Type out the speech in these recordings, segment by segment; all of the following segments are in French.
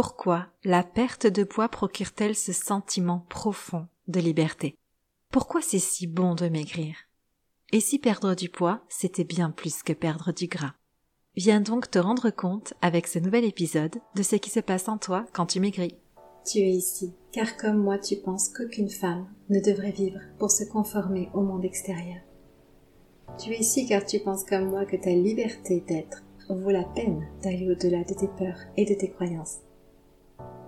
Pourquoi la perte de poids procure-t-elle ce sentiment profond de liberté? Pourquoi c'est si bon de maigrir? Et si perdre du poids, c'était bien plus que perdre du gras? Viens donc te rendre compte avec ce nouvel épisode de ce qui se passe en toi quand tu maigris. Tu es ici, car comme moi tu penses qu'aucune femme ne devrait vivre pour se conformer au monde extérieur. Tu es ici car tu penses comme moi que ta liberté d'être vaut la peine d'aller au-delà de tes peurs et de tes croyances.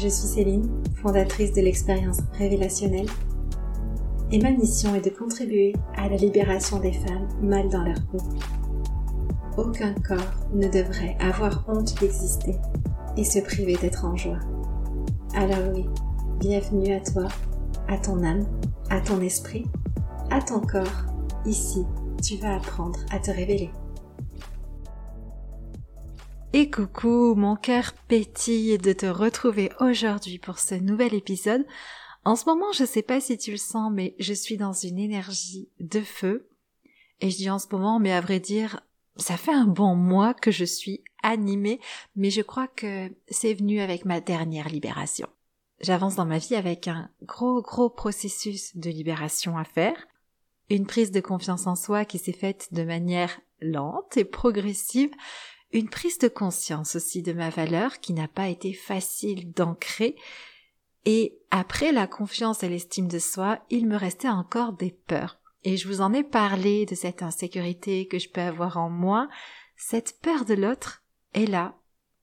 Je suis Céline, fondatrice de l'expérience révélationnelle, et ma mission est de contribuer à la libération des femmes mal dans leur peau. Aucun corps ne devrait avoir honte d'exister et se priver d'être en joie. Alors oui, bienvenue à toi, à ton âme, à ton esprit, à ton corps. Ici, tu vas apprendre à te révéler. Et coucou, mon cœur pétille de te retrouver aujourd'hui pour ce nouvel épisode. En ce moment, je sais pas si tu le sens, mais je suis dans une énergie de feu. Et je dis en ce moment, mais à vrai dire, ça fait un bon mois que je suis animée, mais je crois que c'est venu avec ma dernière libération. J'avance dans ma vie avec un gros gros processus de libération à faire, une prise de confiance en soi qui s'est faite de manière lente et progressive, une prise de conscience aussi de ma valeur qui n'a pas été facile d'ancrer, et après la confiance et l'estime de soi, il me restait encore des peurs. Et je vous en ai parlé de cette insécurité que je peux avoir en moi, cette peur de l'autre est là.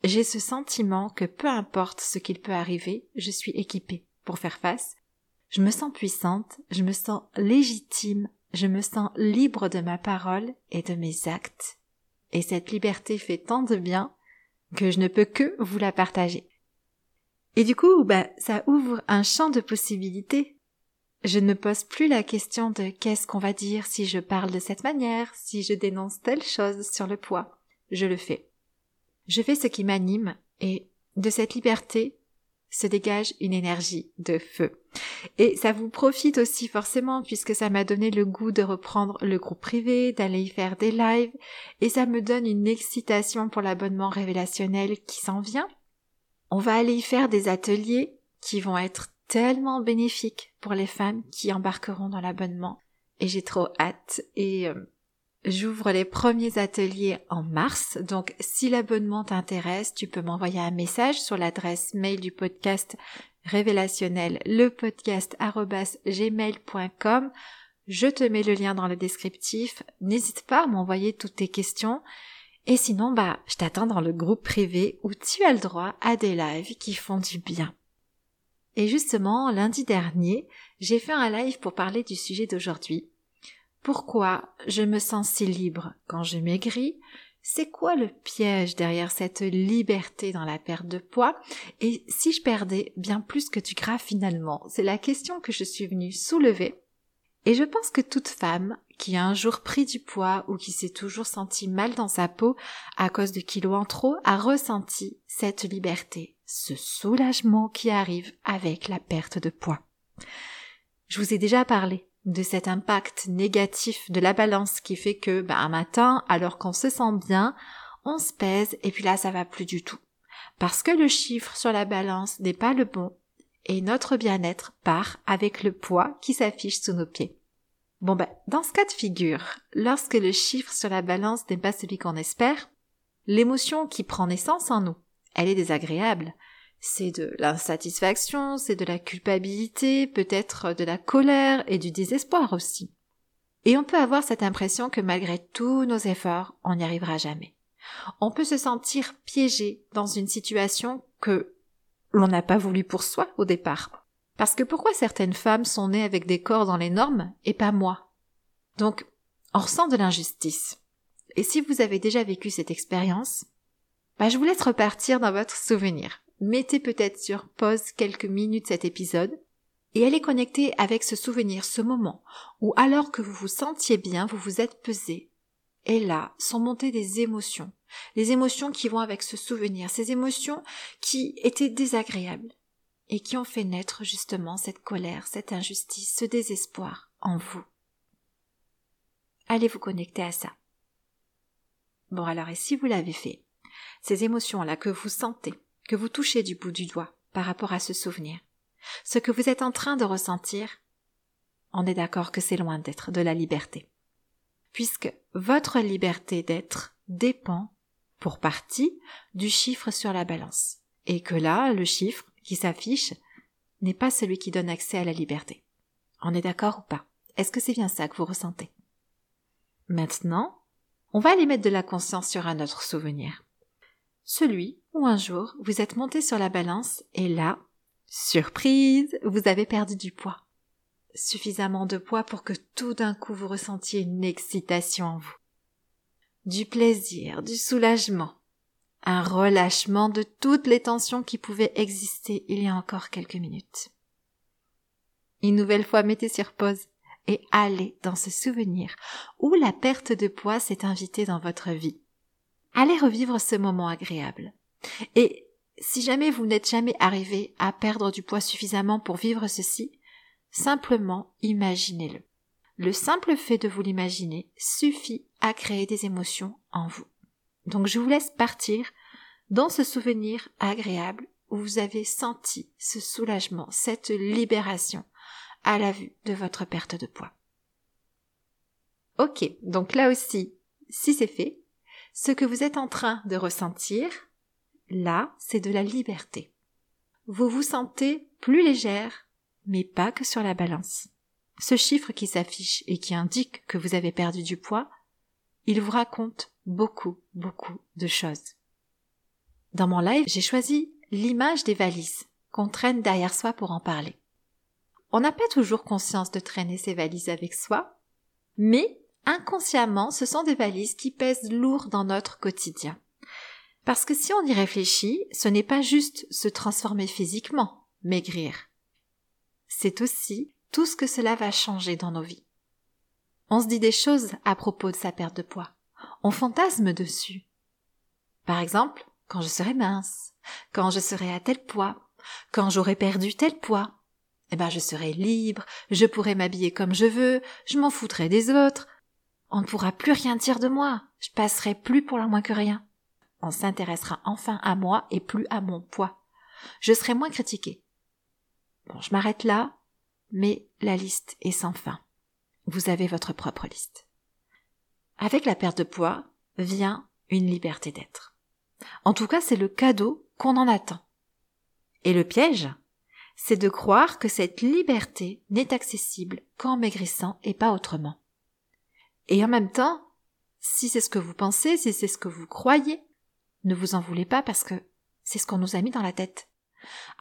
J'ai ce sentiment que peu importe ce qu'il peut arriver, je suis équipée pour faire face. Je me sens puissante, je me sens légitime, je me sens libre de ma parole et de mes actes. Et cette liberté fait tant de bien que je ne peux que vous la partager. Et du coup, bah, ça ouvre un champ de possibilités. Je ne me pose plus la question de qu'est-ce qu'on va dire si je parle de cette manière, si je dénonce telle chose sur le poids. Je le fais. Je fais ce qui m'anime et de cette liberté se dégage une énergie de feu. Et ça vous profite aussi forcément puisque ça m'a donné le goût de reprendre le groupe privé, d'aller y faire des lives, et ça me donne une excitation pour l'abonnement révélationnel qui s'en vient. On va aller y faire des ateliers qui vont être tellement bénéfiques pour les femmes qui embarqueront dans l'abonnement. Et j'ai trop hâte. Et euh, J'ouvre les premiers ateliers en mars, donc si l'abonnement t'intéresse, tu peux m'envoyer un message sur l'adresse mail du podcast révélationnel, le podcast gmail.com. Je te mets le lien dans le descriptif. N'hésite pas à m'envoyer toutes tes questions. Et sinon, bah, je t'attends dans le groupe privé où tu as le droit à des lives qui font du bien. Et justement, lundi dernier, j'ai fait un live pour parler du sujet d'aujourd'hui pourquoi je me sens si libre quand je maigris C'est quoi le piège derrière cette liberté dans la perte de poids? Et si je perdais bien plus que du gras finalement? C'est la question que je suis venue soulever. Et je pense que toute femme qui a un jour pris du poids ou qui s'est toujours sentie mal dans sa peau à cause de kilos en trop a ressenti cette liberté, ce soulagement qui arrive avec la perte de poids. Je vous ai déjà parlé de cet impact négatif de la balance qui fait que bah, un matin, alors qu'on se sent bien, on se pèse et puis là ça va plus du tout. Parce que le chiffre sur la balance n'est pas le bon et notre bien-être part avec le poids qui s'affiche sous nos pieds. Bon ben, dans ce cas de figure, lorsque le chiffre sur la balance n'est pas celui qu'on espère, l'émotion qui prend naissance en nous, elle est désagréable, c'est de l'insatisfaction, c'est de la culpabilité, peut-être de la colère et du désespoir aussi. Et on peut avoir cette impression que malgré tous nos efforts, on n'y arrivera jamais. On peut se sentir piégé dans une situation que l'on n'a pas voulu pour soi au départ. Parce que pourquoi certaines femmes sont nées avec des corps dans les normes et pas moi? Donc, on ressent de l'injustice. Et si vous avez déjà vécu cette expérience, bah, je vous laisse repartir dans votre souvenir. Mettez peut-être sur pause quelques minutes cet épisode et allez connecter avec ce souvenir, ce moment où alors que vous vous sentiez bien, vous vous êtes pesé. Et là sont montées des émotions, les émotions qui vont avec ce souvenir, ces émotions qui étaient désagréables et qui ont fait naître justement cette colère, cette injustice, ce désespoir en vous. Allez vous connecter à ça? Bon alors, et si vous l'avez fait, ces émotions-là que vous sentez, que vous touchez du bout du doigt par rapport à ce souvenir, ce que vous êtes en train de ressentir, on est d'accord que c'est loin d'être de la liberté. Puisque votre liberté d'être dépend, pour partie, du chiffre sur la balance. Et que là, le chiffre qui s'affiche n'est pas celui qui donne accès à la liberté. On est d'accord ou pas? Est-ce que c'est bien ça que vous ressentez? Maintenant, on va aller mettre de la conscience sur un autre souvenir. Celui où un jour vous êtes monté sur la balance et là, surprise, vous avez perdu du poids. Suffisamment de poids pour que tout d'un coup vous ressentiez une excitation en vous. Du plaisir, du soulagement, un relâchement de toutes les tensions qui pouvaient exister il y a encore quelques minutes. Une nouvelle fois, mettez sur pause et allez dans ce souvenir où la perte de poids s'est invitée dans votre vie. Allez revivre ce moment agréable. Et si jamais vous n'êtes jamais arrivé à perdre du poids suffisamment pour vivre ceci, simplement imaginez-le. Le simple fait de vous l'imaginer suffit à créer des émotions en vous. Donc je vous laisse partir dans ce souvenir agréable où vous avez senti ce soulagement, cette libération à la vue de votre perte de poids. Ok, donc là aussi, si c'est fait, ce que vous êtes en train de ressentir, là, c'est de la liberté. Vous vous sentez plus légère, mais pas que sur la balance. Ce chiffre qui s'affiche et qui indique que vous avez perdu du poids, il vous raconte beaucoup, beaucoup de choses. Dans mon live, j'ai choisi l'image des valises qu'on traîne derrière soi pour en parler. On n'a pas toujours conscience de traîner ces valises avec soi, mais inconsciemment, ce sont des valises qui pèsent lourd dans notre quotidien. Parce que si on y réfléchit, ce n'est pas juste se transformer physiquement, maigrir. C'est aussi tout ce que cela va changer dans nos vies. On se dit des choses à propos de sa perte de poids. On fantasme dessus. Par exemple, quand je serai mince, quand je serai à tel poids, quand j'aurai perdu tel poids, eh ben je serai libre, je pourrai m'habiller comme je veux, je m'en foutrai des autres. On ne pourra plus rien dire de moi, je passerai plus pour la moins que rien. S'intéressera enfin à moi et plus à mon poids. Je serai moins critiquée. Bon, je m'arrête là, mais la liste est sans fin. Vous avez votre propre liste. Avec la perte de poids vient une liberté d'être. En tout cas, c'est le cadeau qu'on en attend. Et le piège, c'est de croire que cette liberté n'est accessible qu'en maigrissant et pas autrement. Et en même temps, si c'est ce que vous pensez, si c'est ce que vous croyez, ne vous en voulez pas parce que c'est ce qu'on nous a mis dans la tête.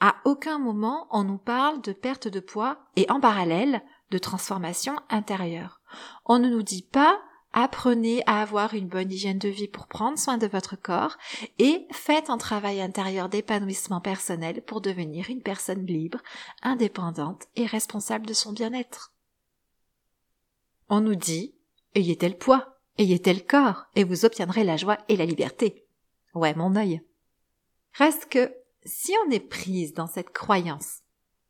À aucun moment on nous parle de perte de poids et en parallèle de transformation intérieure. On ne nous dit pas apprenez à avoir une bonne hygiène de vie pour prendre soin de votre corps et faites un travail intérieur d'épanouissement personnel pour devenir une personne libre, indépendante et responsable de son bien-être. On nous dit ayez tel poids, ayez tel corps, et vous obtiendrez la joie et la liberté. Ouais, mon œil. Reste que, si on est prise dans cette croyance,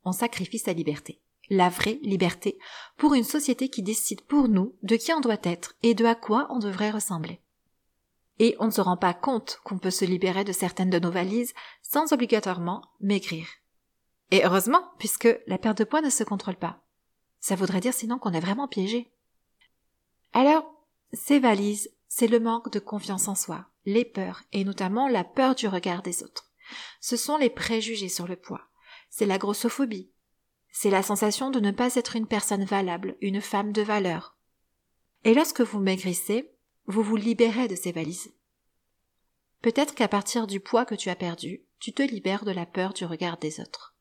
on sacrifie sa liberté la vraie liberté, pour une société qui décide pour nous de qui on doit être et de à quoi on devrait ressembler. Et on ne se rend pas compte qu'on peut se libérer de certaines de nos valises sans obligatoirement maigrir. Et heureusement, puisque la perte de poids ne se contrôle pas. Ça voudrait dire sinon qu'on est vraiment piégé. Alors, ces valises, c'est le manque de confiance en soi, les peurs, et notamment la peur du regard des autres. Ce sont les préjugés sur le poids. C'est la grossophobie, c'est la sensation de ne pas être une personne valable, une femme de valeur. Et lorsque vous maigrissez, vous vous libérez de ces valises. Peut-être qu'à partir du poids que tu as perdu, tu te libères de la peur du regard des autres,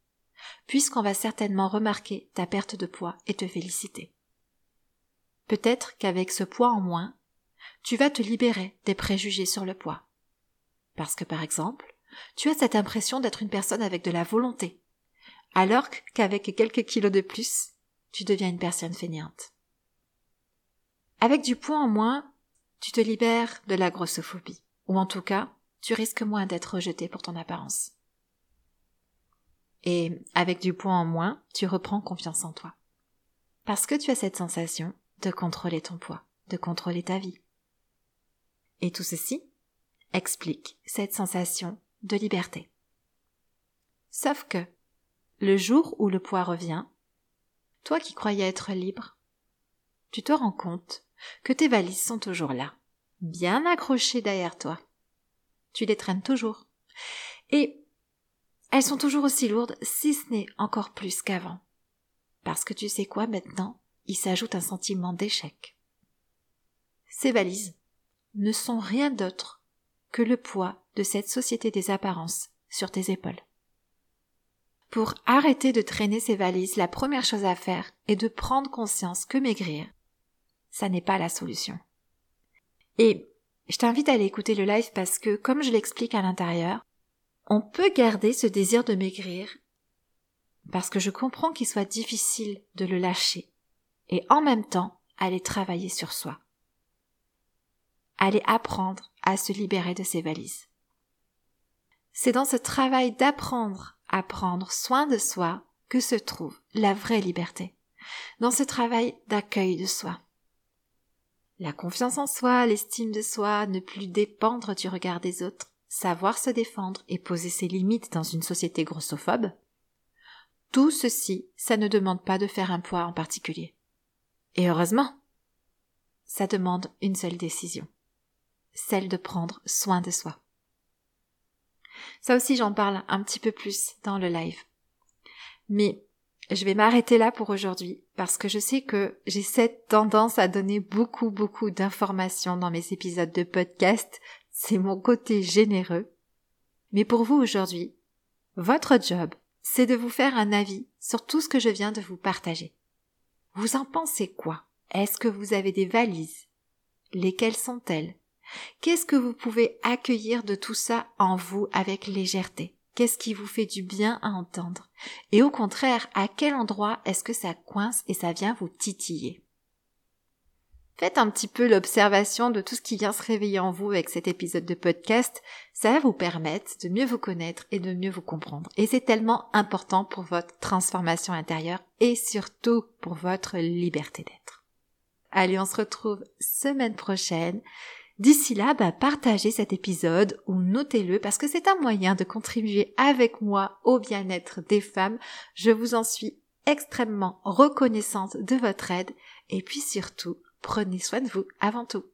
puisqu'on va certainement remarquer ta perte de poids et te féliciter. Peut-être qu'avec ce poids en moins, tu vas te libérer des préjugés sur le poids. Parce que par exemple, tu as cette impression d'être une personne avec de la volonté, alors qu'avec quelques kilos de plus, tu deviens une personne fainéante. Avec du poids en moins, tu te libères de la grossophobie, ou en tout cas, tu risques moins d'être rejeté pour ton apparence. Et avec du poids en moins, tu reprends confiance en toi. Parce que tu as cette sensation de contrôler ton poids, de contrôler ta vie. Et tout ceci explique cette sensation de liberté. Sauf que, le jour où le poids revient, toi qui croyais être libre, tu te rends compte que tes valises sont toujours là, bien accrochées derrière toi. Tu les traînes toujours. Et elles sont toujours aussi lourdes, si ce n'est encore plus qu'avant. Parce que tu sais quoi maintenant, il s'ajoute un sentiment d'échec. Ces valises ne sont rien d'autre que le poids de cette société des apparences sur tes épaules. Pour arrêter de traîner ces valises, la première chose à faire est de prendre conscience que maigrir, ça n'est pas la solution. Et je t'invite à aller écouter le live parce que, comme je l'explique à l'intérieur, on peut garder ce désir de maigrir parce que je comprends qu'il soit difficile de le lâcher et en même temps aller travailler sur soi. Aller apprendre à se libérer de ses valises. C'est dans ce travail d'apprendre à prendre soin de soi que se trouve la vraie liberté. Dans ce travail d'accueil de soi. La confiance en soi, l'estime de soi, ne plus dépendre du regard des autres, savoir se défendre et poser ses limites dans une société grossophobe. Tout ceci, ça ne demande pas de faire un poids en particulier. Et heureusement, ça demande une seule décision celle de prendre soin de soi. Ça aussi j'en parle un petit peu plus dans le live. Mais je vais m'arrêter là pour aujourd'hui parce que je sais que j'ai cette tendance à donner beaucoup beaucoup d'informations dans mes épisodes de podcast. C'est mon côté généreux. Mais pour vous aujourd'hui, votre job, c'est de vous faire un avis sur tout ce que je viens de vous partager. Vous en pensez quoi? Est-ce que vous avez des valises? Lesquelles sont-elles? Qu'est-ce que vous pouvez accueillir de tout ça en vous avec légèreté? Qu'est-ce qui vous fait du bien à entendre? Et au contraire, à quel endroit est-ce que ça coince et ça vient vous titiller? Faites un petit peu l'observation de tout ce qui vient se réveiller en vous avec cet épisode de podcast. Ça va vous permettre de mieux vous connaître et de mieux vous comprendre. Et c'est tellement important pour votre transformation intérieure et surtout pour votre liberté d'être. Allez, on se retrouve semaine prochaine. D'ici là, bah, partagez cet épisode ou notez-le parce que c'est un moyen de contribuer avec moi au bien-être des femmes. Je vous en suis extrêmement reconnaissante de votre aide et puis surtout, prenez soin de vous avant tout.